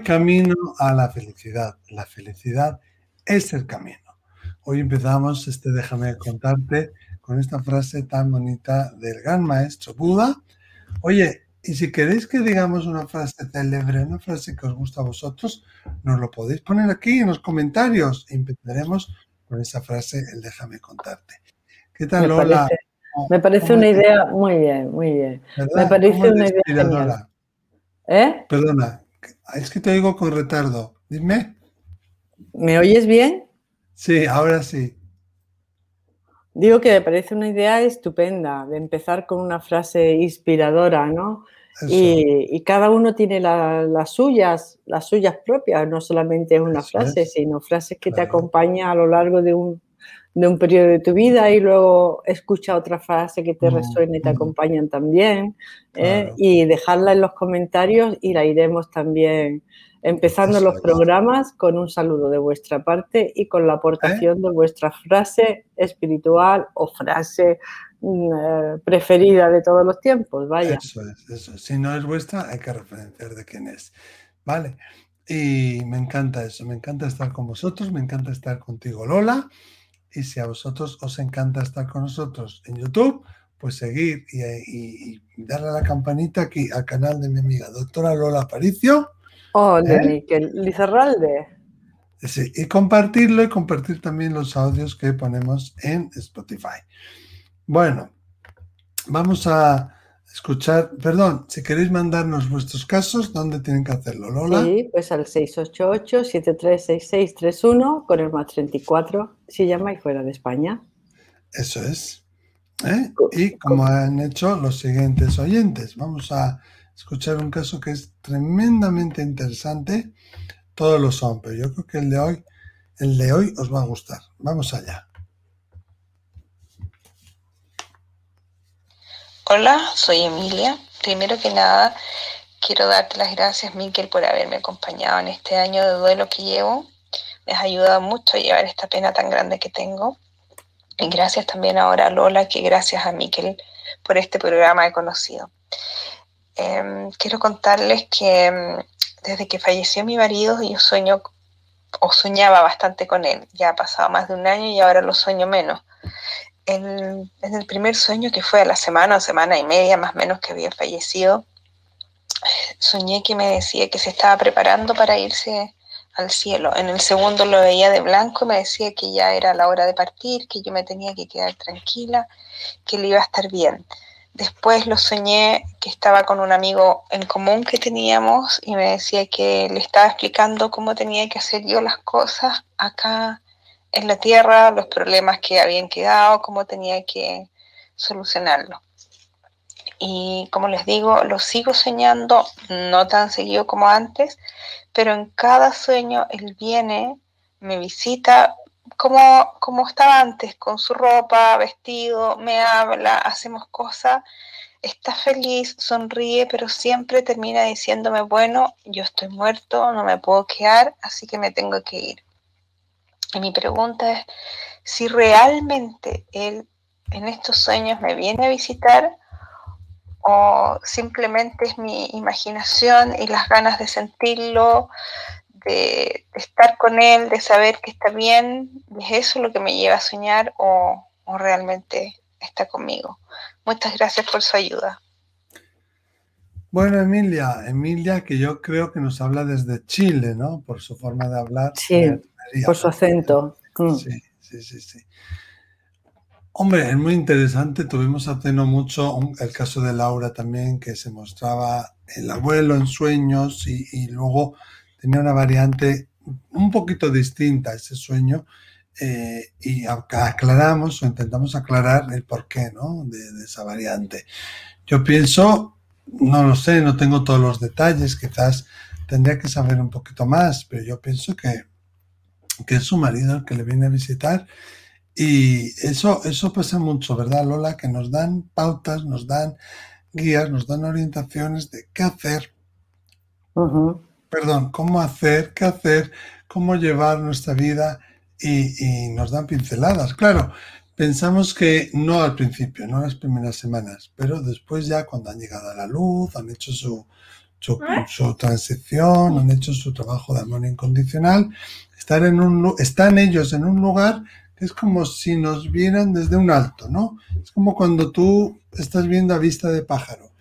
Hay camino a la felicidad. La felicidad es el camino. Hoy empezamos este Déjame contarte con esta frase tan bonita del gran maestro Buda. Oye, y si queréis que digamos una frase célebre, una frase que os gusta a vosotros, nos lo podéis poner aquí en los comentarios. Empezaremos con esa frase, el déjame contarte. ¿Qué tal, Lola? me parece una idea muy bien, muy bien. Me parece una idea ¿Eh? Perdona, es que te oigo con retardo. Dime. ¿Me oyes bien? Sí, ahora sí. Digo que me parece una idea estupenda de empezar con una frase inspiradora, ¿no? Y, cada uno tiene las suyas, las suyas propias, no solamente una frase, sino frases que te acompañan a lo largo de un, de un periodo de tu vida y luego escucha otra frase que te mm, resuene y te mm. acompañan también ¿eh? y dejarla en los comentarios y la iremos también empezando los programas con un saludo de vuestra parte y con la aportación ¿Eh? de vuestra frase espiritual o frase mm, eh, preferida de todos los tiempos, vaya. Eso es, eso. Si no es vuestra, hay que referenciar de quién es. Vale. Y me encanta eso, me encanta estar con vosotros, me encanta estar contigo, Lola. Y si a vosotros os encanta estar con nosotros en YouTube, pues seguir y, darle a la campanita aquí al canal de mi amiga doctora Lola Aparicio. Oh, de Miquel Lizarralde. Sí, y compartirlo y compartir también los audios que ponemos en Spotify. Bueno, vamos a escuchar, perdón, si queréis mandarnos vuestros casos, ¿dónde tienen que hacerlo, Lola? Sí, pues al 688-736631 con el más 34 si llamáis fuera de España. Eso es. ¿eh? Y como han hecho los siguientes oyentes, vamos a escuchar un caso que es tremendamente interesante. Todos lo son, pero yo creo que el de hoy, el de hoy os va a gustar. Vamos allá. Hola, soy Emilia. Primero que nada, quiero darte las gracias, Miquel, por haberme acompañado en este año de duelo que llevo. Me has ayudado mucho a llevar esta pena tan grande que tengo. Y gracias también ahora a Lola, que gracias a Miquel por este programa he conocido. Em, quiero contarles que em, desde que falleció mi marido, yo sueño o soñaba bastante con él. Ya ha pasado más de un año y ahora lo sueño menos en, el primer sueño que fue a la semana o semana y media más o menos que había fallecido, soñé que me decía que se estaba preparando para irse al cielo. En el segundo lo veía de blanco, me decía que ya era la hora de partir, que yo me tenía que quedar tranquila, que le iba a estar bien. Después lo soñé que estaba con un amigo en común que teníamos y me decía que le estaba explicando cómo tenía que hacer yo las cosas acá en la tierra, los problemas que habían quedado, cómo tenía que solucionarlo. Y como les digo, lo sigo soñando, no tan seguido como antes, pero en cada sueño él viene, me visita como, como estaba antes, con su ropa, vestido, me habla, hacemos cosas, está feliz, sonríe, pero siempre termina diciéndome, bueno, yo estoy muerto, no me puedo quedar, así que me tengo que ir. Y mi pregunta es si realmente él en estos sueños me viene a visitar o simplemente es mi imaginación y las ganas de sentirlo, de, estar con él, de saber que está bien, ¿es eso lo que me lleva a soñar o, o realmente está conmigo? Muchas gracias por su ayuda. Bueno, Emilia, Emilia, que yo creo que nos habla desde Chile, ¿no? Por su forma de hablar. Sí. Por su acento. Mm. Sí, sí, sí, sí. Hombre, es muy interesante. Tuvimos hace no mucho el caso de Laura también, que se mostraba el abuelo en sueños y, luego tenía una variante un poquito distinta a ese sueño. Eh, y aclaramos o intentamos aclarar el porqué ¿no? de, de esa variante. Yo pienso, no lo sé, no tengo todos los detalles, quizás tendría que saber un poquito más, pero yo pienso que que es su marido el que le viene a visitar. Y eso, eso pasa mucho, ¿verdad, Lola? Que nos dan pautas, nos dan guías, nos dan orientaciones de qué hacer. Perdón, cómo hacer, qué hacer, cómo llevar nuestra vida y, nos dan pinceladas. Claro, pensamos que no al principio, no las primeras semanas, pero después ya cuando han llegado a la luz, han hecho su, su, transición, han hecho su trabajo de amor incondicional, están, en un, están ellos en un lugar que es como si nos vieran desde un alto, ¿no? Es como cuando tú estás viendo a vista de pájaro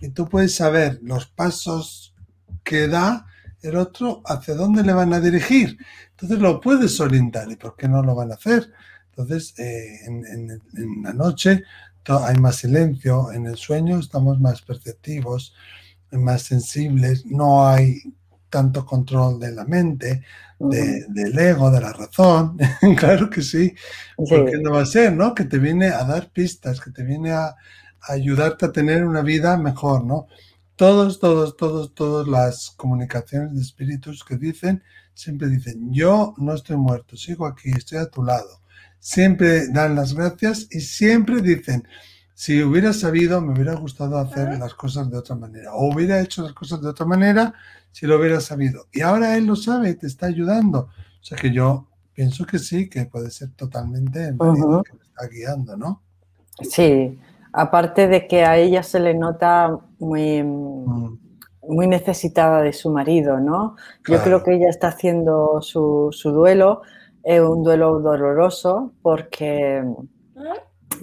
y tú puedes saber los pasos que da el otro hacia dónde le van a dirigir. Entonces lo puedes orientar y por qué no lo van a hacer. Entonces, eh, en, la noche hay más silencio, en el sueño estamos más perceptivos, más sensibles, no hay tanto control de la mente, del ego, de la razón. claro que sí, porque no va a ser, ¿no? Que te viene a dar pistas, que te viene a, ayudarte a tener una vida mejor, ¿no? Todos, todos, todos, todas las comunicaciones de espíritus que dicen, siempre dicen, yo no estoy muerto, sigo aquí, estoy a tu lado. Siempre dan las gracias y siempre dicen, si hubiera sabido, me hubiera gustado hacer las cosas de otra manera. O hubiera hecho las cosas de otra manera si lo hubiera sabido. Y ahora él lo sabe, te está ayudando. O sea que yo pienso que sí, que puede ser totalmente el marido que me está guiando, ¿no? Sí, aparte de que a ella se le nota muy, mm. muy necesitada de su marido, ¿no? Yo creo que ella está haciendo su, su duelo, es un duelo doloroso porque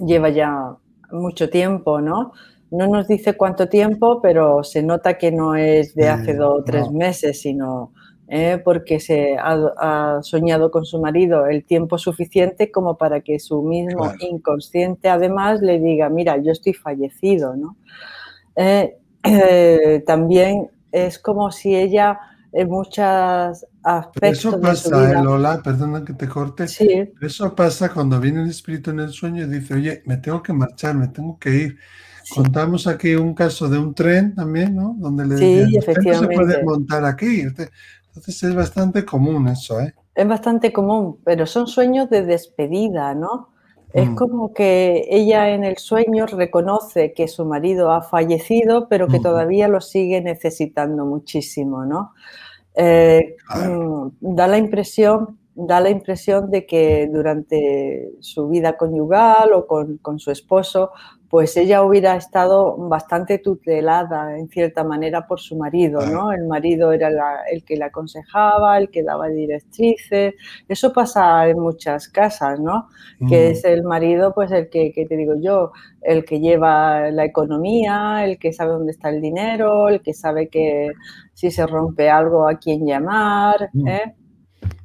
lleva ya mucho tiempo, ¿no? No nos dice cuánto tiempo, pero se nota que no es de hace dos o tres meses, sino ¿eh? porque se ha, soñado con su marido el tiempo suficiente como para que su mismo inconsciente además le diga, mira, yo estoy fallecido, ¿no? Eh, eh, también es como si ella en muchos aspectos. Eso pasa, Lola, perdona que te corte. Sí. Eso pasa cuando viene el espíritu en el sueño y dice, oye, me tengo que marchar, me tengo que ir. Contamos aquí un caso de un tren también, ¿no? Donde le sí, efectivamente. no se puede montar aquí. Entonces es bastante común eso, ¿eh? Es bastante común, pero son sueños de despedida, ¿no? Es mm. como que ella en el sueño reconoce que su marido ha fallecido, pero que todavía lo sigue necesitando muchísimo, ¿no? Eh, mm, da la impresión da la impresión de que durante su vida conyugal o con, con, su esposo, pues ella hubiera estado bastante tutelada en cierta manera por su marido, ¿no? El marido era el que la aconsejaba, el que daba directrices. Eso pasa en muchas casas, ¿no? Que es el marido, pues el que, que, te digo yo, el que lleva la economía, el que sabe dónde está el dinero, el que sabe que si se rompe algo a quién llamar, ¿eh?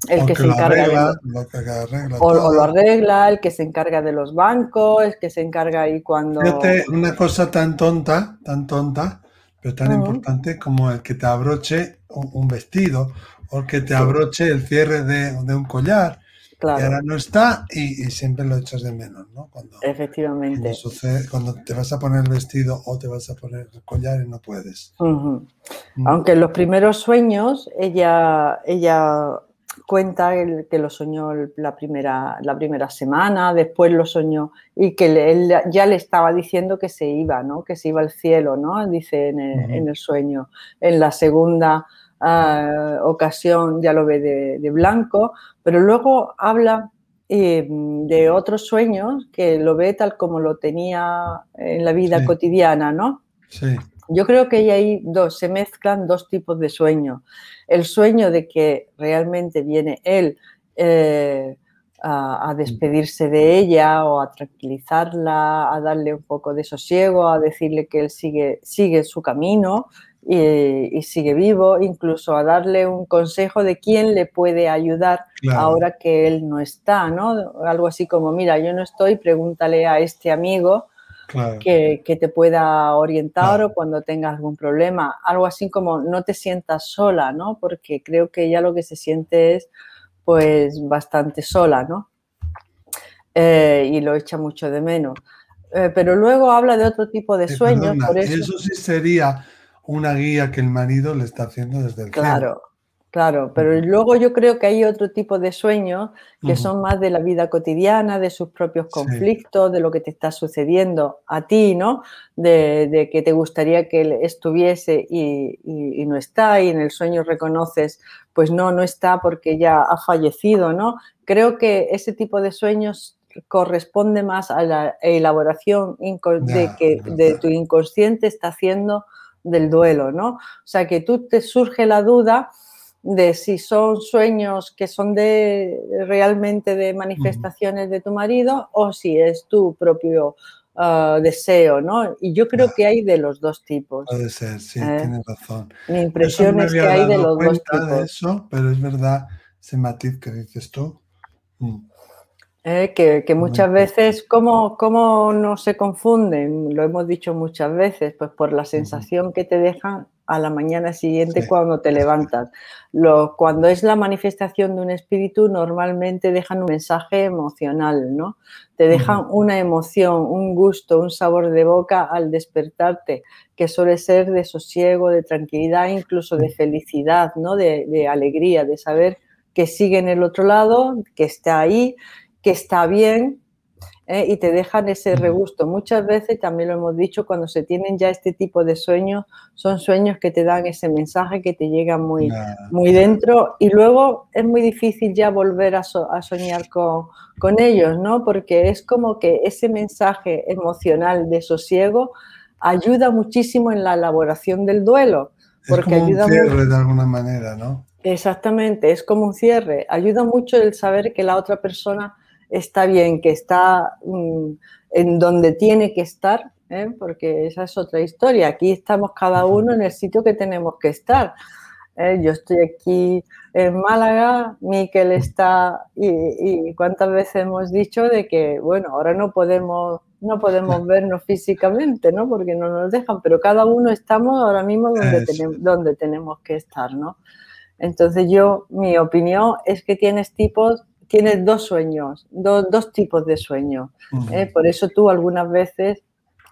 El que se encarga de, o, lo arregla, el que se encarga de los bancos, el que se encarga ahí cuando... Fíjate, una cosa tan tonta, tan tonta, pero tan importante como el que te abroche un, vestido o el que te abroche el cierre de, un collar. Claro. Y ahora no está y, siempre lo echas de menos, ¿no? Cuando, Efectivamente. Cuando, te vas a poner el vestido o te vas a poner el collar y no puedes. Mm. Aunque en los primeros sueños ella, ella cuenta que lo soñó la primera, la primera semana, después lo soñó y que él ya le estaba diciendo que se iba, ¿no? que se iba al cielo, ¿no? dice en el, sueño. En la segunda ah, ocasión ya lo ve de, blanco, pero luego habla eh, de otros sueños que lo ve tal como lo tenía en la vida cotidiana, ¿no? Sí. Yo creo que ahí dos, se mezclan dos tipos de sueños. El sueño de que realmente viene él eh, a, despedirse de ella o a tranquilizarla, a darle un poco de sosiego, a decirle que él sigue, sigue su camino y, sigue vivo, incluso a darle un consejo de quién le puede ayudar ahora que él no está, ¿no? Algo así como, mira, yo no estoy, pregúntale a este amigo que, te pueda orientar o cuando tengas algún problema. Algo así como no te sientas sola, ¿no? Porque creo que ella lo que se siente es pues bastante sola, ¿no? Eh, y lo echa mucho de menos. Eh, pero luego habla de otro tipo de sueños. eso... sí sería una guía que el marido le está haciendo desde el Claro, Claro, pero luego yo creo que hay otro tipo de sueños que son más de la vida cotidiana, de sus propios conflictos, de lo que te está sucediendo a ti, ¿no? De, que te gustaría que él estuviese y, no está, y en el sueño reconoces, pues no, no está porque ya ha fallecido, ¿no? Creo que ese tipo de sueños corresponde más a la elaboración de que de tu inconsciente está haciendo del duelo, ¿no? O sea, que tú te surge la duda de si son sueños que son de realmente de manifestaciones de tu marido o si es tu propio ah, deseo, ¿no? Y yo creo que hay de los dos tipos. Puede ser, sí, ¿eh? tienes razón. Mi impresión es que hay de los dos tipos. De eso, pero es verdad ese matiz que dices tú. Mm. Eh, que, muchas veces, ¿cómo, ¿cómo, no se confunden? Lo hemos dicho muchas veces, pues por la sensación que te dejan a la mañana siguiente cuando te levantas. Lo, cuando es la manifestación de un espíritu, normalmente dejan un mensaje emocional, ¿no? Te dejan una emoción, un gusto, un sabor de boca al despertarte, que suele ser de sosiego, de tranquilidad, incluso de felicidad, ¿no? De, de alegría, de saber que sigue en el otro lado, que está ahí que está bien ¿eh? y te dejan ese regusto. Muchas veces, también lo hemos dicho, cuando se tienen ya este tipo de sueños, son sueños que te dan ese mensaje que te llega muy, muy dentro y luego es muy difícil ya volver a, soñar con, con, ellos, ¿no? Porque es como que ese mensaje emocional de sosiego ayuda muchísimo en la elaboración del duelo. Porque es como ayuda un cierre de alguna manera, ¿no? Exactamente, es como un cierre. Ayuda mucho el saber que la otra persona está bien, que está mm, en donde tiene que estar, ¿eh? porque esa es otra historia. Aquí estamos cada uno en el sitio que tenemos que estar. ¿eh? Yo estoy aquí en Málaga, Miquel está, y, cuántas veces hemos dicho de que, bueno, ahora no podemos, no podemos vernos físicamente, ¿no? Porque no nos dejan, pero cada uno estamos ahora mismo donde, tenemos, donde tenemos que estar, ¿no? Entonces yo, mi opinión es que tienes tipos tienes dos sueños, dos tipos de sueños. ¿eh? Por eso tú algunas veces,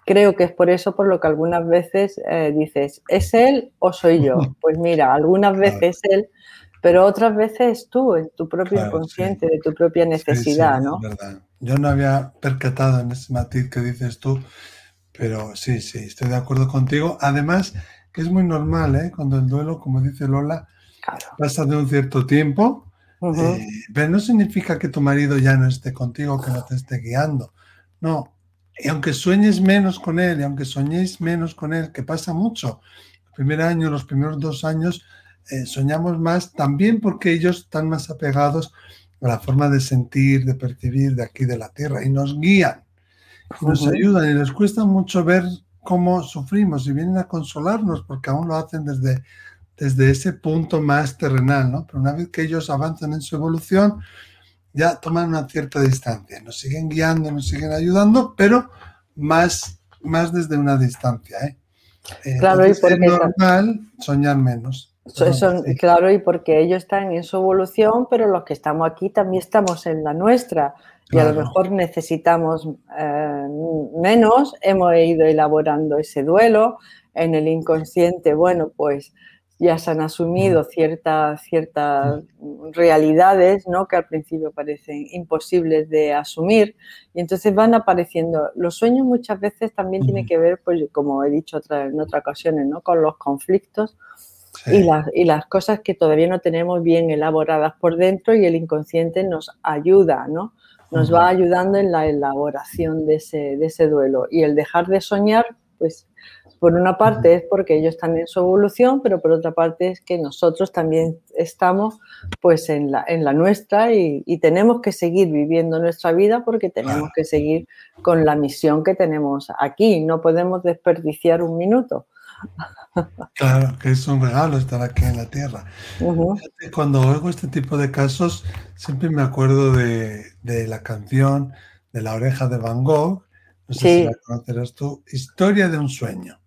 creo que es por eso por lo que algunas veces eh, dices, ¿es él o soy yo? Pues mira, algunas veces es él, pero otras veces tú, en tu propio inconsciente, de tu propia necesidad, ¿no? verdad. Yo no había percatado en ese matiz que dices tú, pero sí, sí, estoy de acuerdo contigo. Además, que es muy normal, ¿eh? Cuando el duelo, como dice Lola, pasa de un cierto tiempo, eh, pero no significa que tu marido ya no esté contigo, que no te esté guiando. No. Y aunque sueñes menos con él, y aunque soñéis menos con él, que pasa mucho, el primer año, los primeros dos años, eh, soñamos más también porque ellos están más apegados a la forma de sentir, de percibir de aquí de la tierra y nos guían, y nos ayudan y les cuesta mucho ver cómo sufrimos y vienen a consolarnos porque aún lo hacen desde desde ese punto más terrenal, ¿no? Pero una vez que ellos avanzan en su evolución, ya toman una cierta distancia, nos siguen guiando, nos siguen ayudando, pero más, más desde una distancia, ¿eh? eh claro, y porque es normal soñar menos. claro, y porque ellos están en su evolución, pero los que estamos aquí también estamos en la nuestra. Y a lo mejor necesitamos eh, menos, hemos ido elaborando ese duelo en el inconsciente. Bueno, pues ya se han asumido ciertas, ciertas realidades ¿no? que al principio parecen imposibles de asumir y entonces van apareciendo. Los sueños muchas veces también tienen que ver, pues, como he dicho en otras ocasiones, ¿no? con los conflictos y, las, y las cosas que todavía no tenemos bien elaboradas por dentro y el inconsciente nos ayuda, ¿no? nos va ayudando en la elaboración de ese, de ese duelo y el dejar de soñar, pues por una parte es porque ellos están en su evolución, pero por otra parte es que nosotros también estamos pues en la, en la nuestra y, tenemos que seguir viviendo nuestra vida porque tenemos que seguir con la misión que tenemos aquí. No podemos desperdiciar un minuto. Claro, que es un regalo estar aquí en la Tierra. Cuando oigo este tipo de casos, siempre me acuerdo de, de la canción de La oreja de Van Gogh, no sé si la conocerás tú, Historia de un sueño.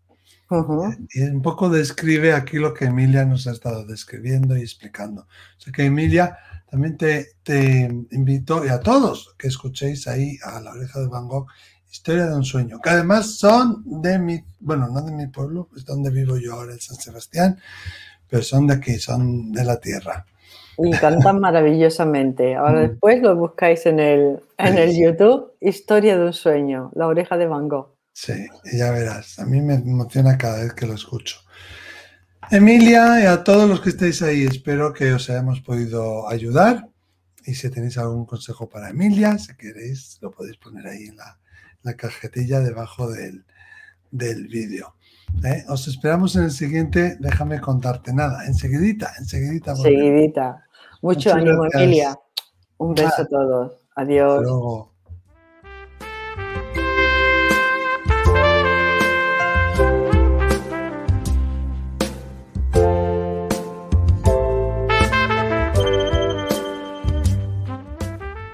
Y un poco describe aquí lo que Emilia nos ha estado describiendo y explicando. O sea que Emilia también te, te invito, y a todos que escuchéis ahí a la oreja de Van Gogh, Historia de un sueño, que además son de mi, bueno, no de mi pueblo, es donde vivo yo ahora en San Sebastián, pero son de aquí, son de la tierra. Y cantan maravillosamente. Ahora mm. después lo buscáis en el, en el YouTube, Historia de un sueño, la oreja de Van Gogh. Sí, ya verás. A mí me emociona cada vez que lo escucho. Emilia y a todos los que estéis ahí, espero que os hayamos podido ayudar. Y si tenéis algún consejo para Emilia, si queréis, lo podéis poner ahí en la, cajetilla debajo del, del vídeo. ¿eh? Os esperamos en el siguiente, déjame contarte nada, enseguidita, enseguidita. Enseguidita. Mucho ánimo, Emilia. Un beso a todos. Adiós.